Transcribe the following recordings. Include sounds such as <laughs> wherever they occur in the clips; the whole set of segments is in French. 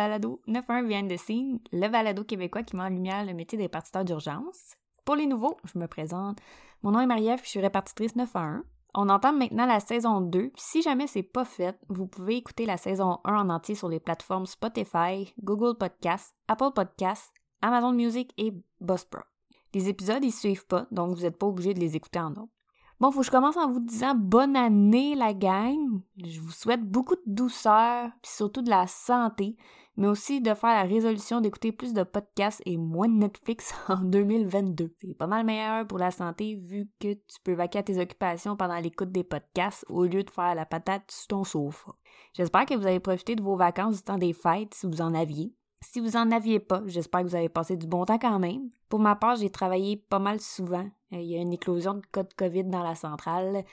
Balado 91 Behind the Scene, le balado québécois qui met en lumière le métier des répartiteurs d'urgence. Pour les nouveaux, je me présente. Mon nom est Marie-Ève, je suis répartitrice 911. On entend maintenant la saison 2. Si jamais c'est pas fait, vous pouvez écouter la saison 1 en entier sur les plateformes Spotify, Google Podcasts, Apple Podcasts, Amazon Music et Buzzsprout. Les épisodes, ils suivent pas, donc vous n'êtes pas obligé de les écouter en ordre. Bon, faut que je commence en vous disant bonne année la gang. Je vous souhaite beaucoup de douceur, puis surtout de la santé, mais aussi de faire la résolution d'écouter plus de podcasts et moins de Netflix <laughs> en 2022. C'est pas mal meilleur pour la santé vu que tu peux vaquer à tes occupations pendant l'écoute des podcasts au lieu de faire la patate sur ton sofa. J'espère que vous avez profité de vos vacances du temps des fêtes si vous en aviez. Si vous en aviez pas, j'espère que vous avez passé du bon temps quand même. Pour ma part, j'ai travaillé pas mal souvent. Euh, il y a une éclosion de cas de COVID dans la centrale,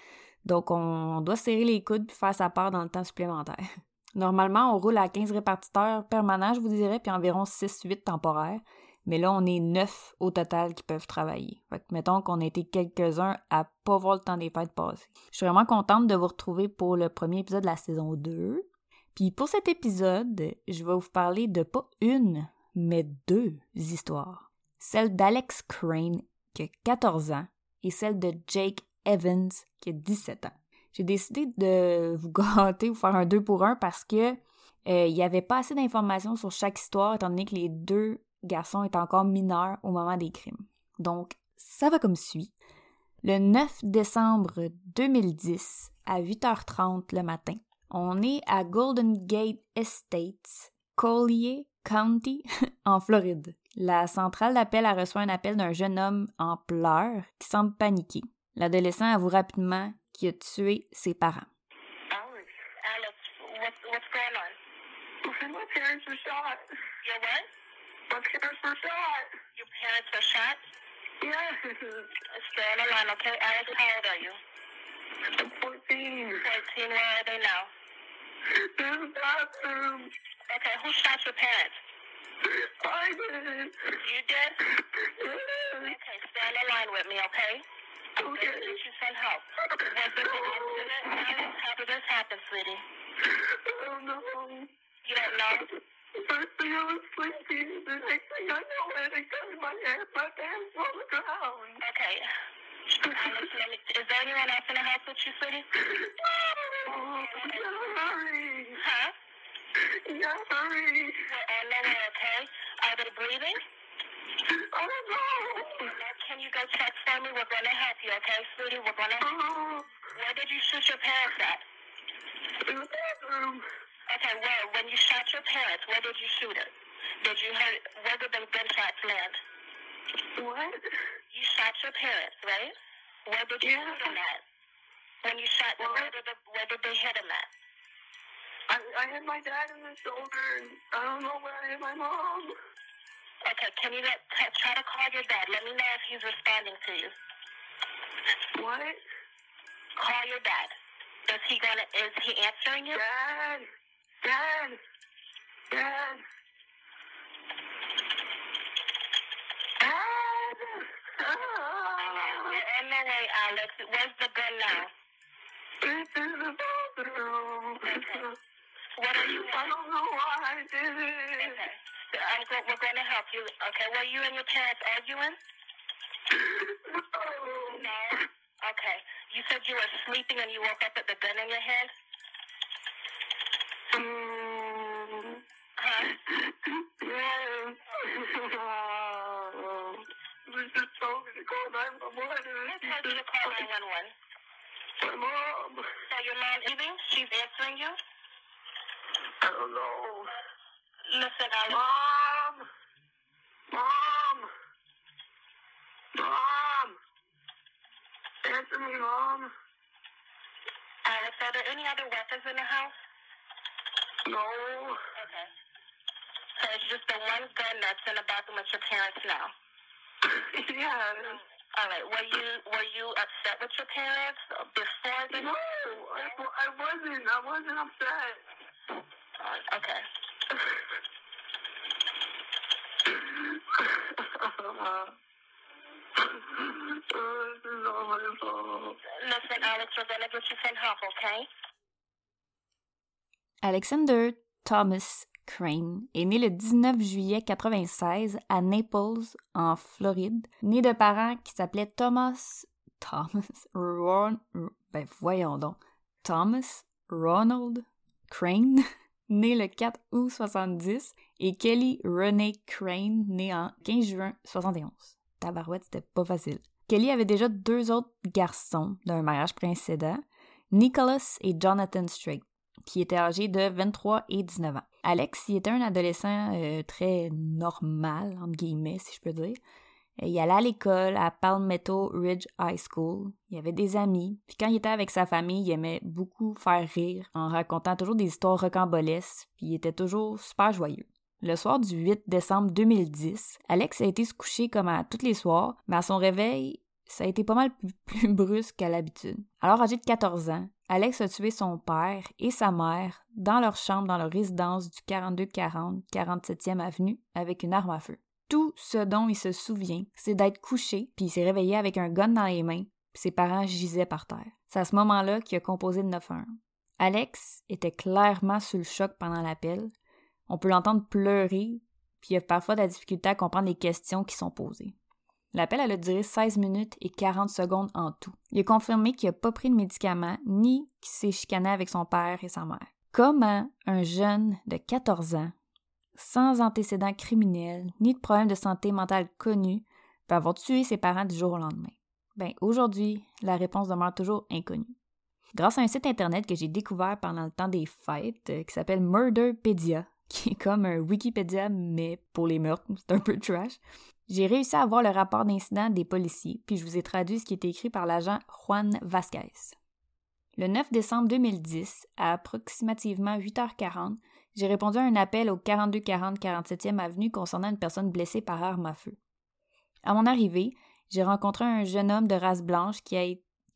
donc on doit serrer les coudes puis faire sa part dans le temps supplémentaire. <laughs> Normalement, on roule à 15 répartiteurs permanents, je vous dirais, puis environ 6-8 temporaires. Mais là, on est 9 au total qui peuvent travailler. Fait mettons qu'on a été quelques-uns à pas voir le temps des fêtes passer. Je suis vraiment contente de vous retrouver pour le premier épisode de la saison 2. Puis pour cet épisode, je vais vous parler de pas une, mais deux histoires. Celle d'Alex Crane, qui a 14 ans, et celle de Jake Evans, qui a 17 ans. J'ai décidé de vous <laughs> gâter, vous faire un deux pour un parce que euh, il n'y avait pas assez d'informations sur chaque histoire, étant donné que les deux garçons étaient encore mineurs au moment des crimes. Donc, ça va comme suit. Le 9 décembre 2010, à 8h30 le matin, on est à Golden Gate Estates, Collier County, <laughs> en Floride. La centrale d'appel a reçu un appel d'un jeune homme en pleurs qui semble paniqué. L'adolescent avoue rapidement qu'il a tué ses parents. Alex, Alex, what's, what's going on? My parents were shot. Your what? My parents were shot. Your parents were shot? Yes. Stay on the line, okay? Alex, how old are you? I'm 14. 14. Where are they now? In the bathroom. Okay, who shot your parents? I did. You did? Yes. Okay, stay on the line with me, okay? Okay. get you some help. This an incident? Alex? How did this happen, sweetie? I don't know. You don't know? First thing I was sleeping. The next thing I know, I had a gun in my hand. My pants on the ground. Okay. Is there anyone else in the house with you, sweetie? Oh, you hurry. Huh? You hurry. We're on the okay? Are they breathing? Can you go check for me? We're gonna help you, okay, sweetie? We're gonna. Oh, Where did you shoot your parents at? in the bathroom. Okay, where? When you shot your parents, where did you shoot it? Did you hurt? Where did the gunshots land? What? You shot your parents, right? Where did you Yeah. shoot them at? When you shot them, where did the, where did they hit them at? I, I hit my dad in the shoulder, and I don't know where I hit my mom. Okay, can you let, t- try to call your dad? Let me know if he's responding to you. What? Call your dad. Is he gonna? Is he answering you? Dad? Dad? Dad? Dad? Ah, You're on the way, Alex. Where's the gun now? it's in the bathroom. What are you? I don't know why I did it. Okay. I'm go- we're going to help you. Okay, were you and your parents arguing? No. Okay. You said you were sleeping and you woke up with the gun in your hand? Mm, Huh? yes. They just told me to call 911. Who told you to call 911? My mom. So your mom leaving? She's answering you? I don't know. Listen. Mom! Mom! Mom! Answer me, Mom. Alex, are there any other weapons in the house? No. Okay. So it's just the one gun that's in the bathroom with your parents now. <laughs> yes. All right. Were you were you upset with your parents before the? No, I, I wasn't. I wasn't upset. Uh, okay. this <laughs> Alexander Thomas Crane est né le 19 juillet 96 à Naples, en Floride, né de parents qui s'appelaient Thomas Thomas Ron, ben Thomas Ronald Crane, <laughs> né le 4 août 70, et Kelly Renee Crane, né en 15 juin 71. Tabarouette, c'était pas facile. Kelly avait déjà deux autres garçons d'un mariage précédent, Nicholas et Jonathan Strait, qui étaient âgés de 23 et 19 ans. Alex, il était un adolescent euh, très normal, entre guillemets, si je peux dire. Il allait à l'école à Palmetto Ridge High School. Il avait des amis. Puis quand il était avec sa famille, il aimait beaucoup faire rire en racontant toujours des histoires rocambolesques. Puis il était toujours super joyeux. Le soir du 8 décembre 2010, Alex a été se coucher comme à tous les soirs, mais à son réveil, ça a été pas mal plus, <laughs> brusque qu'à l'habitude. Alors, âgé de 14 ans, Alex a tué son père et sa mère dans leur chambre dans leur résidence du 4240 47e avenue avec une arme à feu. Tout ce dont il se souvient, c'est d'être couché, puis il s'est réveillé avec un gun dans les mains, puis ses parents gisaient par terre. C'est à ce moment-là qu'il a composé le 911. Alex était clairement sous le choc pendant l'appel. On peut l'entendre pleurer, puis il a parfois de la difficulté à comprendre les questions qui sont posées. L'appel a duré 16 minutes et 40 secondes en tout. Il a confirmé qu'il n'a pas pris de médicaments ni qu'il s'est chicané avec son père et sa mère. Comment un jeune de 14 ans sans antécédents criminels ni de problèmes de santé mentale connus, peut avoir tué ses parents du jour au lendemain? Ben, aujourd'hui, la réponse demeure toujours inconnue. Grâce à un site internet que j'ai découvert pendant le temps des fêtes, euh, qui s'appelle Murderpedia, qui est comme un Wikipédia, mais pour les meurtres, c'est un peu trash, j'ai réussi à avoir le rapport d'incident des policiers, puis je vous ai traduit ce qui était écrit par l'agent Juan Vasquez. Le 9 décembre 2010, à approximativement 8h40, j'ai répondu à un appel au 4240 47e avenue concernant une personne blessée par arme à feu. À mon arrivée, j'ai rencontré un jeune homme de race blanche qui a,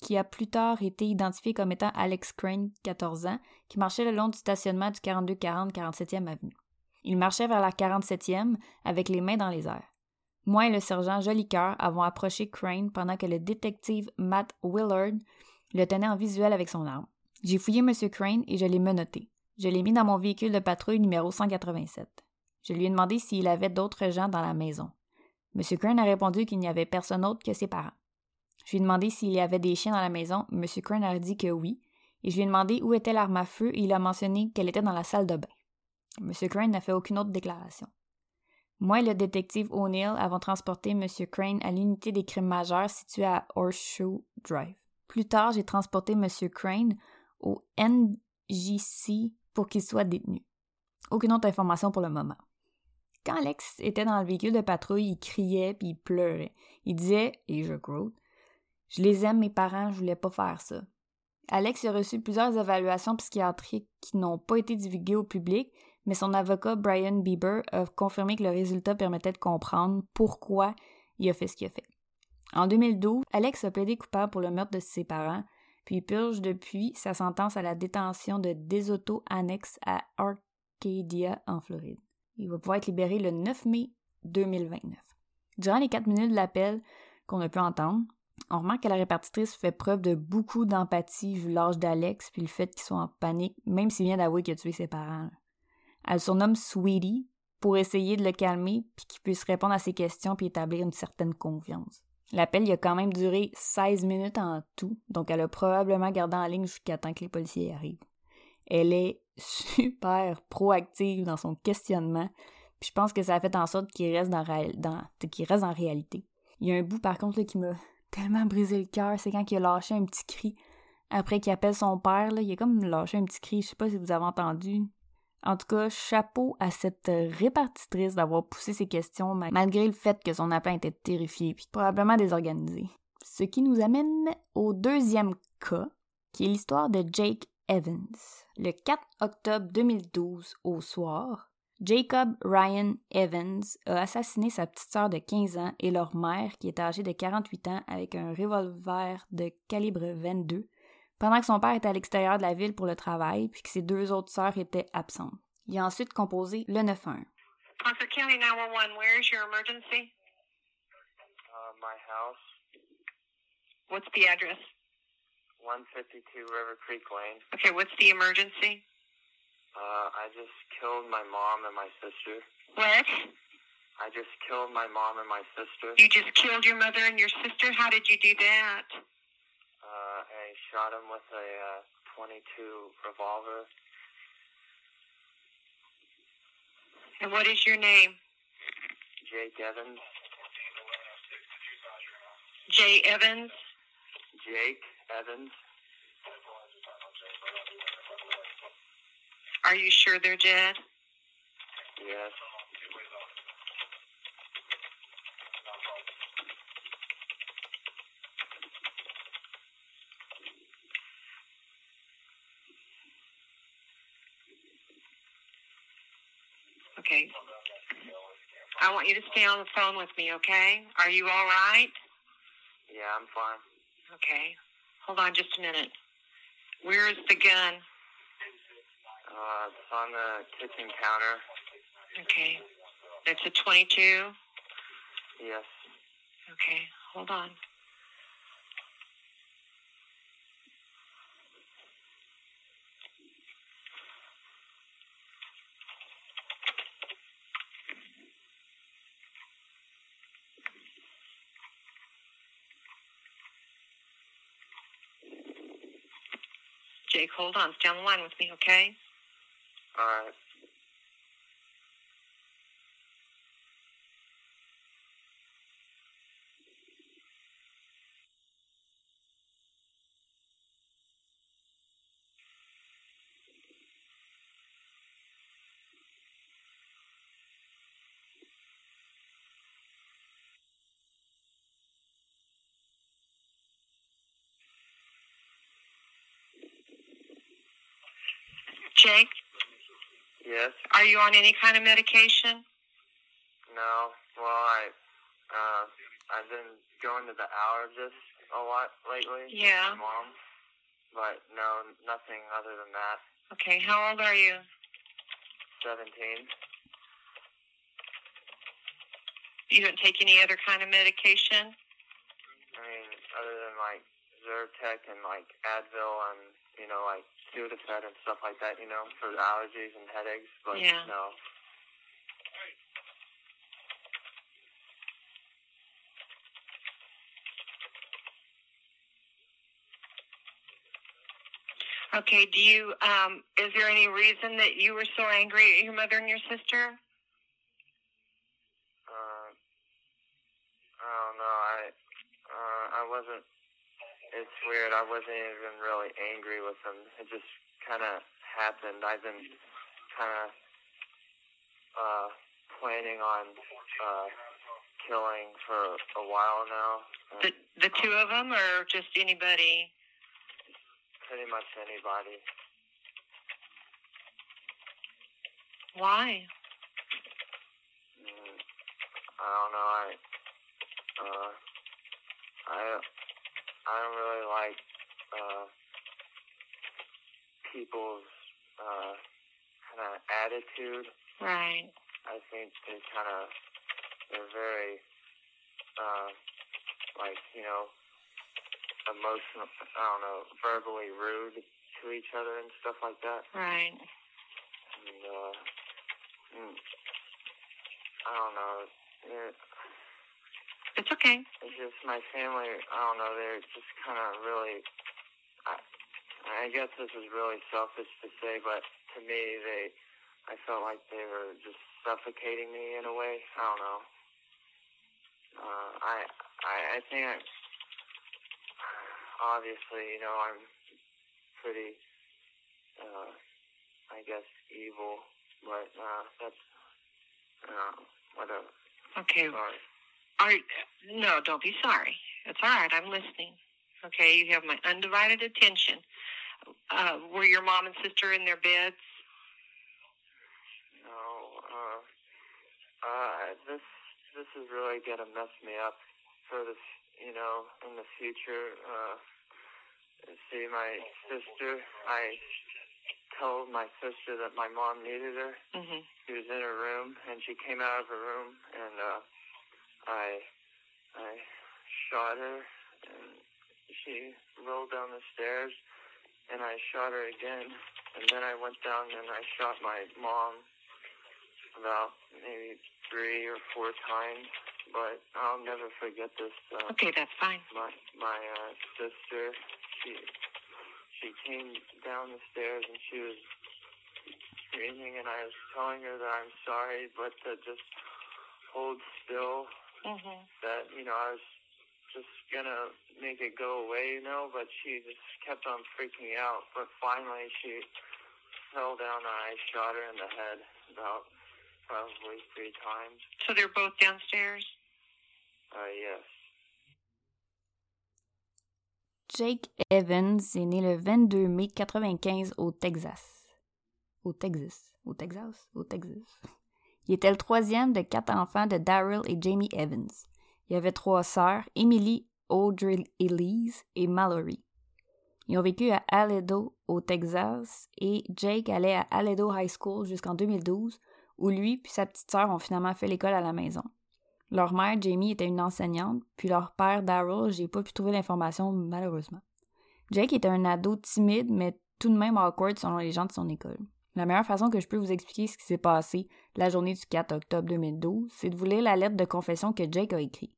qui a plus tard été identifié comme étant Alex Crane, 14 ans, qui marchait le long du stationnement du 4240 47e avenue. Il marchait vers la 47e avec les mains dans les airs. Moi et le sergent Jolicoeur avons approché Crane pendant que le détective Matt Willard le tenait en visuel avec son arme. J'ai fouillé M. Crane et je l'ai menotté. Je l'ai mis dans mon véhicule de patrouille numéro 187. Je lui ai demandé s'il avait d'autres gens dans la maison. M. Crane a répondu qu'il n'y avait personne autre que ses parents. Je lui ai demandé s'il y avait des chiens dans la maison. M. Crane a dit que oui. Et je lui ai demandé où était l'arme à feu et il a mentionné qu'elle était dans la salle de bain. M. Crane n'a fait aucune autre déclaration. Moi et le détective O'Neill avons transporté M. Crane à l'unité des crimes majeurs située à Horseshoe Drive. Plus tard, j'ai transporté M. Crane au NJC pour qu'il soit détenu. Aucune autre information pour le moment. Quand Alex était dans le véhicule de patrouille, il criait puis il pleurait. Il disait, et je quote, Je les aime, mes parents, je voulais pas faire ça. Alex a reçu plusieurs évaluations psychiatriques qui n'ont pas été divulguées au public, mais son avocat Brian Bieber a confirmé que le résultat permettait de comprendre pourquoi il a fait ce qu'il a fait. En 2012, Alex a plaidé coupable pour le meurtre de ses parents, puis purge depuis sa sentence à la détention de Desoto Annex à Arcadia, en Floride. Il va pouvoir être libéré le 9 mai 2029. Durant les quatre minutes de l'appel qu'on a pu entendre, on remarque que la répartitrice fait preuve de beaucoup d'empathie vu l'âge d'Alex puis le fait qu'il soit en panique, même s'il vient d'avouer qu'il a tué ses parents. Elle surnomme Sweetie pour essayer de le calmer puis qu'il puisse répondre à ses questions puis établir une certaine confiance. L'appel a quand même duré 16 minutes en tout, donc elle a probablement gardé en ligne jusqu'à temps que les policiers arrivent. Elle est super proactive dans son questionnement, puis je pense que ça a fait en sorte qu'il reste dans, reste en réalité. Il y a un bout par contre qui m'a tellement brisé le cœur, c'est quand il a lâché un petit cri après qu'il appelle son père, là, il a comme lâché un petit cri, je sais pas si vous avez entendu. En tout cas, chapeau à cette répartitrice d'avoir poussé ses questions malgré le fait que son appel était terrifié puis probablement désorganisé. Ce qui nous amène au deuxième cas, qui est l'histoire de Jake Evans. Le 4 octobre 2012 au soir, Jacob Ryan Evans a assassiné sa petite sœur de 15 ans et leur mère qui est âgée de 48 ans avec un revolver de calibre 22 pendant que son père était à l'extérieur de la ville pour le travail, puis que ses deux autres sœurs étaient absentes. Il a ensuite composé le 911. Concord County 911, where is your emergency? Uh, my house, What's the address? 152 River Creek Lane. Okay, what's the emergency? Uh, I just killed my mom and my sister. What? I just killed my mom and my sister. You just killed your mother and your sister? How did you do that? Uh, I shot him with a uh, 22 revolver. And what is your name? Jake Evans. Jay Evans? Jake Evans. Are you sure they're dead? Yes. Okay. I want you to stay on the phone with me, okay? Are you all right? Yeah, I'm fine. Okay. Hold on just a minute. Where is the gun? Uh, it's on the kitchen counter. Okay. It's a 22? Yes. Okay. Hold on. Jake, hold on. Stay on the line with me, okay? Alright. Jake? Yes. are you on any kind of medication? No. Well, I, uh, I've been going to the allergist a lot lately. Yeah. Mom. But no, nothing other than that. Okay, how old are you? 17. You don't take any other kind of medication? I mean, other than like Zyrtec and like Advil and, you know, like Sudafed and stuff like that, you know, for allergies and headaches. But Yeah. no. Okay, do you, um, is there any reason that you were so angry at your mother and your sister? Uh, I don't know. I, uh, I wasn't. Weird. I wasn't even really angry with them. It just kind of happened. I've been kind of uh, planning on uh, killing for a while now. The, the two of them or just anybody? Pretty much anybody. Why? Mm, I don't know. I, uh, I, I don't really like uh, people's uh, kind of attitude. Right. I think they kind of they're very uh, like you know emotional. I don't know, verbally rude to each other and stuff like that. Right. And uh, mm, I don't know. They're, It's okay. it's just my family. I don't know. They're just kind of really. I, I guess this is really selfish to say, but to me, they. I felt like they were just suffocating me in a way. I don't know. Uh, I, I, I think I. Obviously, you know, I'm pretty. Uh, I guess evil, but uh, that's. Uh, whatever. Okay. Sorry. Are, no, don't be sorry. It's all right. I'm listening. Okay, you have my undivided attention. Uh, were your mom and sister in their beds? No, uh, uh, this this is really gonna mess me up for this, you know, in the future. Uh, see, my sister, I told my sister that my mom needed her. Mm-hmm. She was in her room, and she came out of her room, and uh, I I shot her, and she rolled down the stairs, and I shot her again. and then I went down and I shot my mom about maybe three or four times. But I'll never forget this. Uh, Okay, that's fine. my my uh, sister, she she came down the stairs and she was screaming, and I was telling her that I'm sorry, but to just hold still. Mm-hmm. That you know I was just gonna make it go away, you know, but she just kept on freaking me out. But finally, she fell down, and I shot her in the head about probably three times. So they're both downstairs? Uh, yes. Jake Evans est né le 22 mai 95 au Texas. Au Texas. Au Texas. Au Texas. Il était le troisième de quatre enfants de Daryl et Jamie Evans. Il avait trois sœurs, Emily, Audrey Elise et Mallory. Ils ont vécu à Aledo, au Texas, et Jake allait à Aledo High School jusqu'en 2012, où lui puis sa petite sœur ont finalement fait l'école à la maison. Leur mère, Jamie, était une enseignante, puis leur père, Daryl, j'ai pas pu trouver l'information malheureusement. Jake était un ado timide, mais tout de même awkward selon les gens de son école. La meilleure façon que je peux vous expliquer ce qui s'est passé la journée du 4 octobre 2012, c'est de vous lire la lettre de confession que Jake a écrite.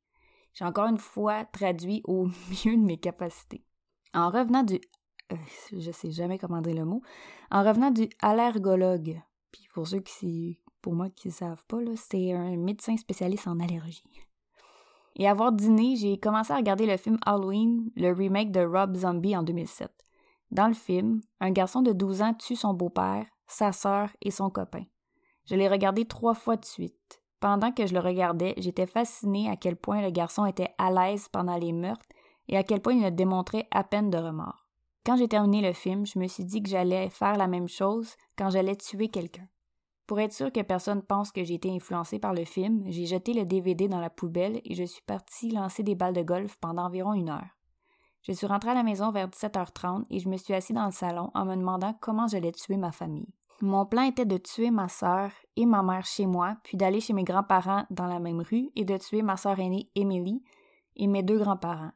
J'ai encore une fois traduit au <laughs> mieux de mes capacités. En revenant du... euh, je sais jamais comment dire le mot. En revenant du allergologue, puis pour ceux qui pour moi qui ne savent pas, c'est un médecin spécialiste en allergie. Et avoir dîné, j'ai commencé à regarder le film Halloween, le remake de Rob Zombie en 2007. Dans le film, un garçon de 12 ans tue son beau-père, sa sœur et son copain. Je l'ai regardé trois fois de suite. Pendant que je le regardais, j'étais fascinée à quel point le garçon était à l'aise pendant les meurtres et à quel point il ne démontrait à peine de remords. Quand j'ai terminé le film, je me suis dit que j'allais faire la même chose quand j'allais tuer quelqu'un. Pour être sûr que personne pense que j'ai été influencée par le film, j'ai jeté le DVD dans la poubelle et je suis partie lancer des balles de golf pendant environ une heure. Je suis rentrée à la maison vers 17h30 et je me suis assise dans le salon en me demandant comment j'allais tuer ma famille. Mon plan était de tuer ma sœur et ma mère chez moi, puis d'aller chez mes grands-parents dans la même rue et de tuer ma sœur aînée Emily et mes deux grands-parents.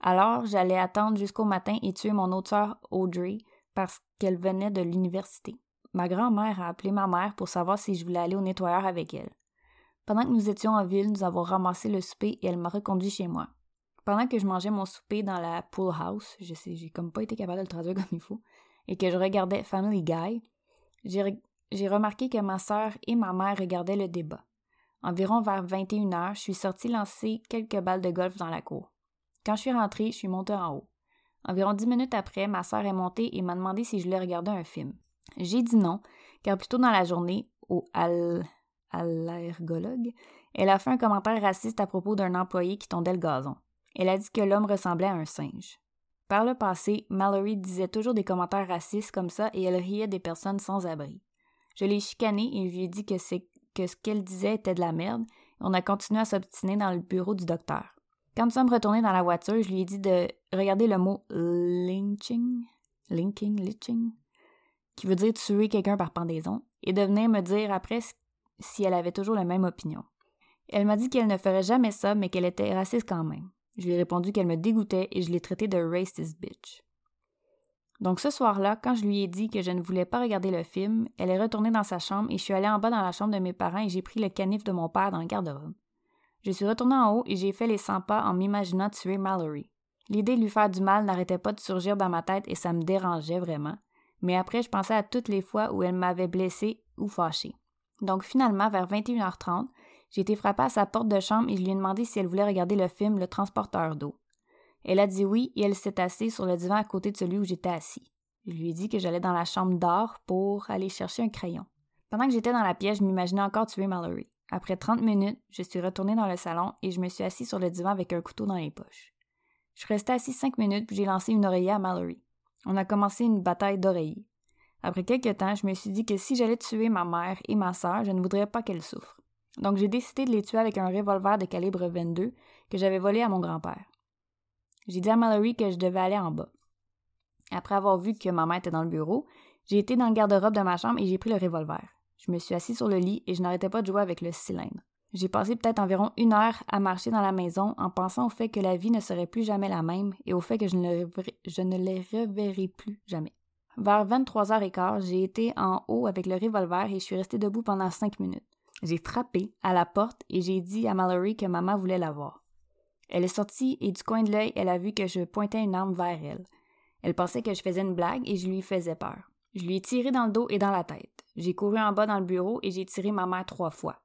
Alors, j'allais attendre jusqu'au matin et tuer mon autre sœur Audrey parce qu'elle venait de l'université. Ma grand-mère a appelé ma mère pour savoir si je voulais aller au nettoyeur avec elle. Pendant que nous étions en ville, nous avons ramassé le souper et elle m'a reconduit chez moi. Pendant que je mangeais mon souper dans la pool house, je sais, j'ai comme pas été capable de le traduire <laughs> comme il faut, et que je regardais Family Guy, j'ai, re- j'ai remarqué que ma sœur et ma mère regardaient le débat. Environ vers 21 heures, je suis sortie lancer quelques balles de golf dans la cour. Quand je suis rentrée, je suis montée en haut. Environ dix minutes après, ma sœur est montée et m'a demandé si je voulais regarder un film. J'ai dit non, car plus tôt dans la journée, au al- allergologue, elle a fait un commentaire raciste à propos d'un employé qui tondait le gazon. Elle a dit que l'homme ressemblait à un singe. Par le passé, Mallory disait toujours des commentaires racistes comme ça et elle riait des personnes sans abri. Je l'ai chicanée et lui ai dit que ce qu'elle disait était de la merde et on a continué à s'obstiner dans le bureau du docteur. Quand nous sommes retournés dans la voiture, je lui ai dit de regarder le mot lynching, linking, lynching, qui veut dire tuer quelqu'un par pendaison, et de venir me dire après si elle avait toujours la même opinion. Elle m'a dit qu'elle ne ferait jamais ça, mais qu'elle était raciste quand même. Je lui ai répondu qu'elle me dégoûtait et je l'ai traitée de racist bitch. Donc ce soir-là, quand je lui ai dit que je ne voulais pas regarder le film, elle est retournée dans sa chambre et je suis allée en bas dans la chambre de mes parents et j'ai pris le canif de mon père dans le garde-robe. Je suis retournée en haut et j'ai fait les 100 pas en m'imaginant tuer Mallory. L'idée de lui faire du mal n'arrêtait pas de surgir dans ma tête et ça me dérangeait vraiment. Mais après, je pensais à toutes les fois où elle m'avait blessée ou fâchée. Donc finalement, vers 21h30, j'ai été frappée à sa porte de chambre et je lui ai demandé si elle voulait regarder le film Le transporteur d'eau. Elle a dit oui et elle s'est assise sur le divan à côté de celui où j'étais assis. Je lui ai dit que j'allais dans la chambre d'or pour aller chercher un crayon. Pendant que j'étais dans la pièce, je m'imaginais encore tuer Mallory. Après 30 minutes, je suis retournée dans le salon et je me suis assise sur le divan avec un couteau dans les poches. Je suis restée assise cinq minutes puis j'ai lancé une oreiller à Mallory. On a commencé une bataille d'oreillers. Après quelques temps, je me suis dit que si j'allais tuer ma mère et ma sœur, je ne voudrais pas qu'elles souffrent. Donc j'ai décidé de les tuer avec un revolver de calibre 22 que j'avais volé à mon grand-père. J'ai dit à Mallory que je devais aller en bas. Après avoir vu que ma mère était dans le bureau, j'ai été dans le garde-robe de ma chambre et j'ai pris le revolver. Je me suis assis sur le lit et je n'arrêtais pas de jouer avec le cylindre. J'ai passé peut-être environ une heure à marcher dans la maison en pensant au fait que la vie ne serait plus jamais la même et au fait que je ne, le reverrai- je ne les reverrai plus jamais. Vers 23h15, j'ai été en haut avec le revolver et je suis restée debout pendant cinq minutes. J'ai frappé à la porte et j'ai dit à Mallory que maman voulait la voir. Elle est sortie et du coin de l'œil, elle a vu que je pointais une arme vers elle. Elle pensait que je faisais une blague et je lui faisais peur. Je lui ai tiré dans le dos et dans la tête. J'ai couru en bas dans le bureau et j'ai tiré ma mère trois fois.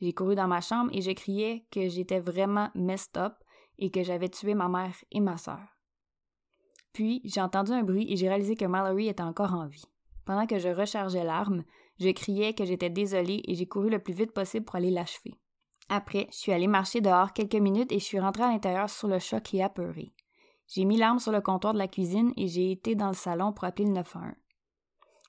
J'ai couru dans ma chambre et je criais que j'étais vraiment messed up et que j'avais tué ma mère et ma sœur. Puis, j'ai entendu un bruit et j'ai réalisé que Mallory était encore en vie. Pendant que je rechargeais l'arme, je criais que j'étais désolée et j'ai couru le plus vite possible pour aller l'achever. Après, je suis allée marcher dehors quelques minutes et je suis rentrée à l'intérieur sur le choc et apeurée. J'ai mis l'arme sur le comptoir de la cuisine et j'ai été dans le salon pour appeler le 911.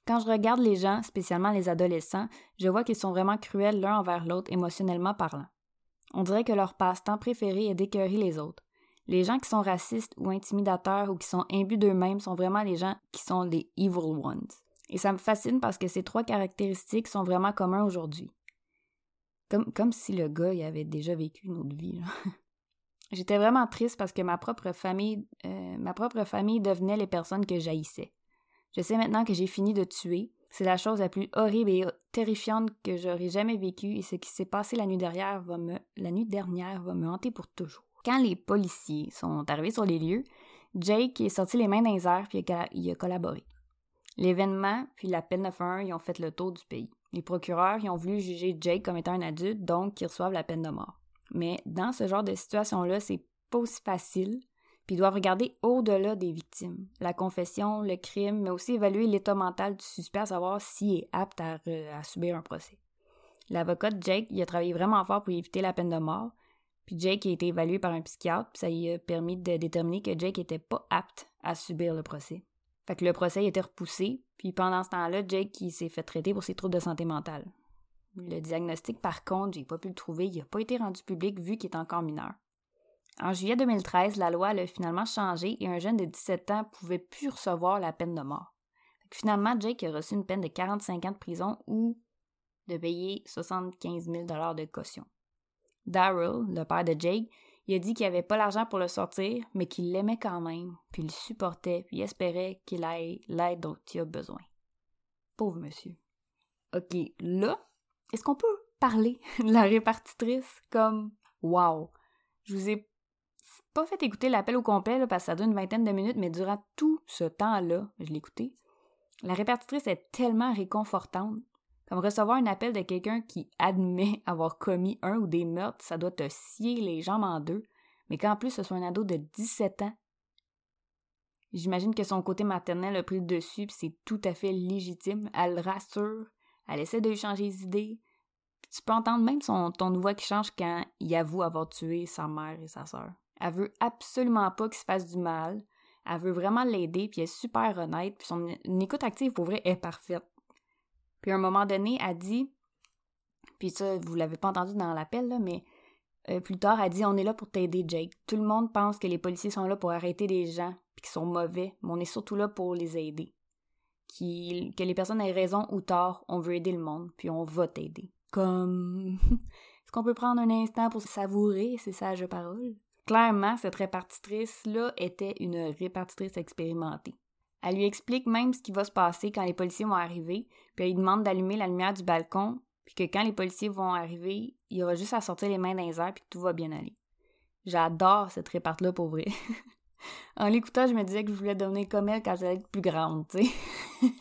Quand je regarde les gens, spécialement les adolescents, je vois qu'ils sont vraiment cruels l'un envers l'autre émotionnellement parlant. On dirait que leur passe-temps préféré est d'écœurer les autres. Les gens qui sont racistes ou intimidateurs ou qui sont imbus d'eux-mêmes sont vraiment les gens qui sont les evil ones. Et ça me fascine parce que ces trois caractéristiques sont vraiment communs aujourd'hui. Comme, si le gars avait déjà vécu une autre vie. <laughs> J'étais vraiment triste parce que ma propre famille, euh, ma propre famille devenait les personnes que j'haïssais. Je sais maintenant que j'ai fini de tuer. C'est la chose la plus horrible et terrifiante que j'aurais jamais vécue et ce qui s'est passé la nuit dernière va me, la nuit dernière va me hanter pour toujours. Quand les policiers sont arrivés sur les lieux, Jake est sorti les mains dans les airs puis il a collaboré. L'événement puis l'appel 911 ils ont fait le tour du pays. Les procureurs ils ont voulu juger Jake comme étant un adulte, donc qu'ils reçoivent la peine de mort. Mais dans ce genre de situation-là, c'est pas aussi facile, puis ils doivent regarder au-delà des victimes. La confession, le crime, mais aussi évaluer l'état mental du suspect à savoir s'il est apte à, à subir un procès. L'avocat de Jake, il a travaillé vraiment fort pour éviter la peine de mort, puis Jake a été évalué par un psychiatre, puis ça lui a permis de déterminer que Jake n'était pas apte à subir le procès. Fait que le procès a été repoussé, puis pendant ce temps-là, Jake s'est fait traiter pour ses troubles de santé mentale. Le diagnostic, par contre, j'ai pas pu le trouver, il n'a pas été rendu public vu qu'il est encore mineur. En juillet 2013, la loi a finalement changé et un jeune de 17 ans pouvait plus recevoir la peine de mort. finalement, Jake a reçu une peine de 45 ans de prison ou de payer 75 000 de caution. Daryl, le père de Jake, il a dit qu'il avait pas l'argent pour le sortir, mais qu'il l'aimait quand même, puis il le supportait, puis espérait qu'il ait l'aide dont il a besoin. Pauvre monsieur. OK, là, est-ce qu'on peut parler <laughs> de la répartitrice comme Wow! Je vous ai pas fait écouter l'appel au complet parce que ça dure une vingtaine de minutes, mais durant tout ce temps-là, je l'ai écouté. La répartitrice est tellement réconfortante. Comme recevoir un appel de quelqu'un qui admet <laughs> avoir commis un ou des meurtres, ça doit te scier les jambes en deux, mais qu'en plus ce soit un ado de 17 ans. J'imagine que son côté maternel a pris le dessus, puis c'est tout à fait légitime. Elle le rassure, elle essaie de lui changer les idées. tu peux entendre même son ton voix qui change quand il avoue avoir tué sa mère et sa sœur. Elle veut absolument pas qu'il se fasse du mal. Elle veut vraiment l'aider, puis elle est super honnête, puis son écoute active pour vrai est parfaite. Puis à un moment donné, elle dit, puis ça, vous l'avez pas entendu dans l'appel, là, mais euh, plus tard, elle dit On est là pour t'aider, Jake. Tout le monde pense que les policiers sont là pour arrêter des gens, puis qu'ils sont mauvais, mais on est surtout là pour les aider. que les personnes aient raison ou tort, on veut aider le monde, puis on va t'aider. Comme. <laughs> Est-ce qu'on peut prendre un instant pour savourer ces sages paroles? Clairement, cette répartitrice-là était une répartitrice expérimentée. Elle lui explique même ce qui va se passer quand les policiers vont arriver, puis elle lui demande d'allumer la lumière du balcon, puis que quand les policiers vont arriver, il y aura juste à sortir les mains dans les puis tout va bien aller. J'adore cette réparte-là pour vrai. <laughs> en l'écoutant, je me disais que je voulais devenir comme elle quand j'allais être plus grande, tu sais. <laughs>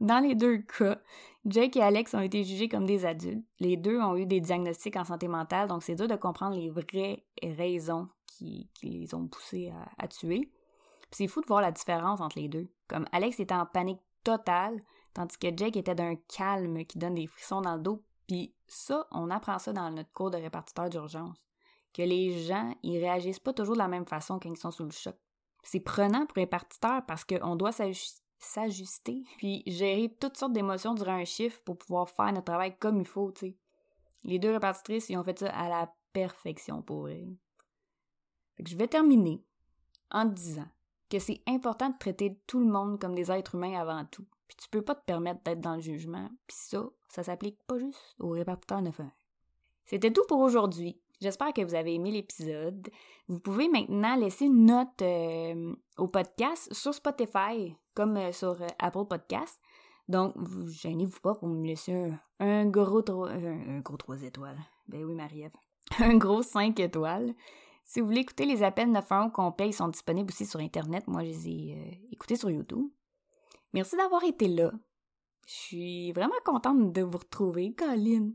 Dans les deux cas, Jake et Alex ont été jugés comme des adultes. Les deux ont eu des diagnostics en santé mentale, donc c'est dur de comprendre les vraies raisons qui, les ont poussés à tuer c'est fou de voir la différence entre les deux. Comme Alex était en panique totale, tandis que Jake était d'un calme qui donne des frissons dans le dos. Puis ça, on apprend ça dans notre cours de répartiteur d'urgence. Que les gens, ils réagissent pas toujours de la même façon quand ils sont sous le choc. C'est prenant pour répartiteur parce qu'on doit s'ajuster, <laughs> puis gérer toutes sortes d'émotions durant un chiffre pour pouvoir faire notre travail comme il faut, tu sais. Les deux répartitrices, ils ont fait ça à la perfection pour elles. Fait que je vais terminer en disant que c'est important de traiter tout le monde comme des êtres humains avant tout. Puis tu peux pas te permettre d'être dans le jugement. Puis ça, ça s'applique pas juste aux répartiteurs 9 C'était tout pour aujourd'hui. J'espère que vous avez aimé l'épisode. Vous pouvez maintenant laisser une note euh, au podcast sur Spotify, comme euh, sur euh, Apple Podcast. Donc, vous gênez-vous pas pour me laisser un, gros un gros 3 étoiles. Ben oui, Marie-Ève. <laughs> Un gros 5 étoiles. Si vous voulez écouter les appels 911 au complet, ils sont disponibles aussi sur Internet. Moi, je les ai euh, écoutés sur YouTube. Merci d'avoir été là. Je suis vraiment contente de vous retrouver, Colin.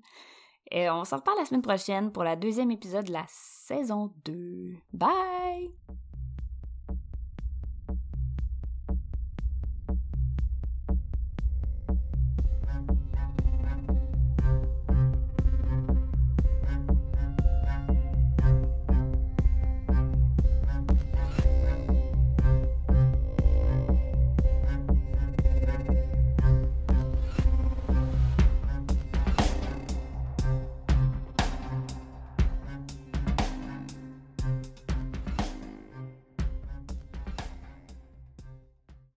Et on se reparle la semaine prochaine pour la deuxième épisode de la saison 2. Bye!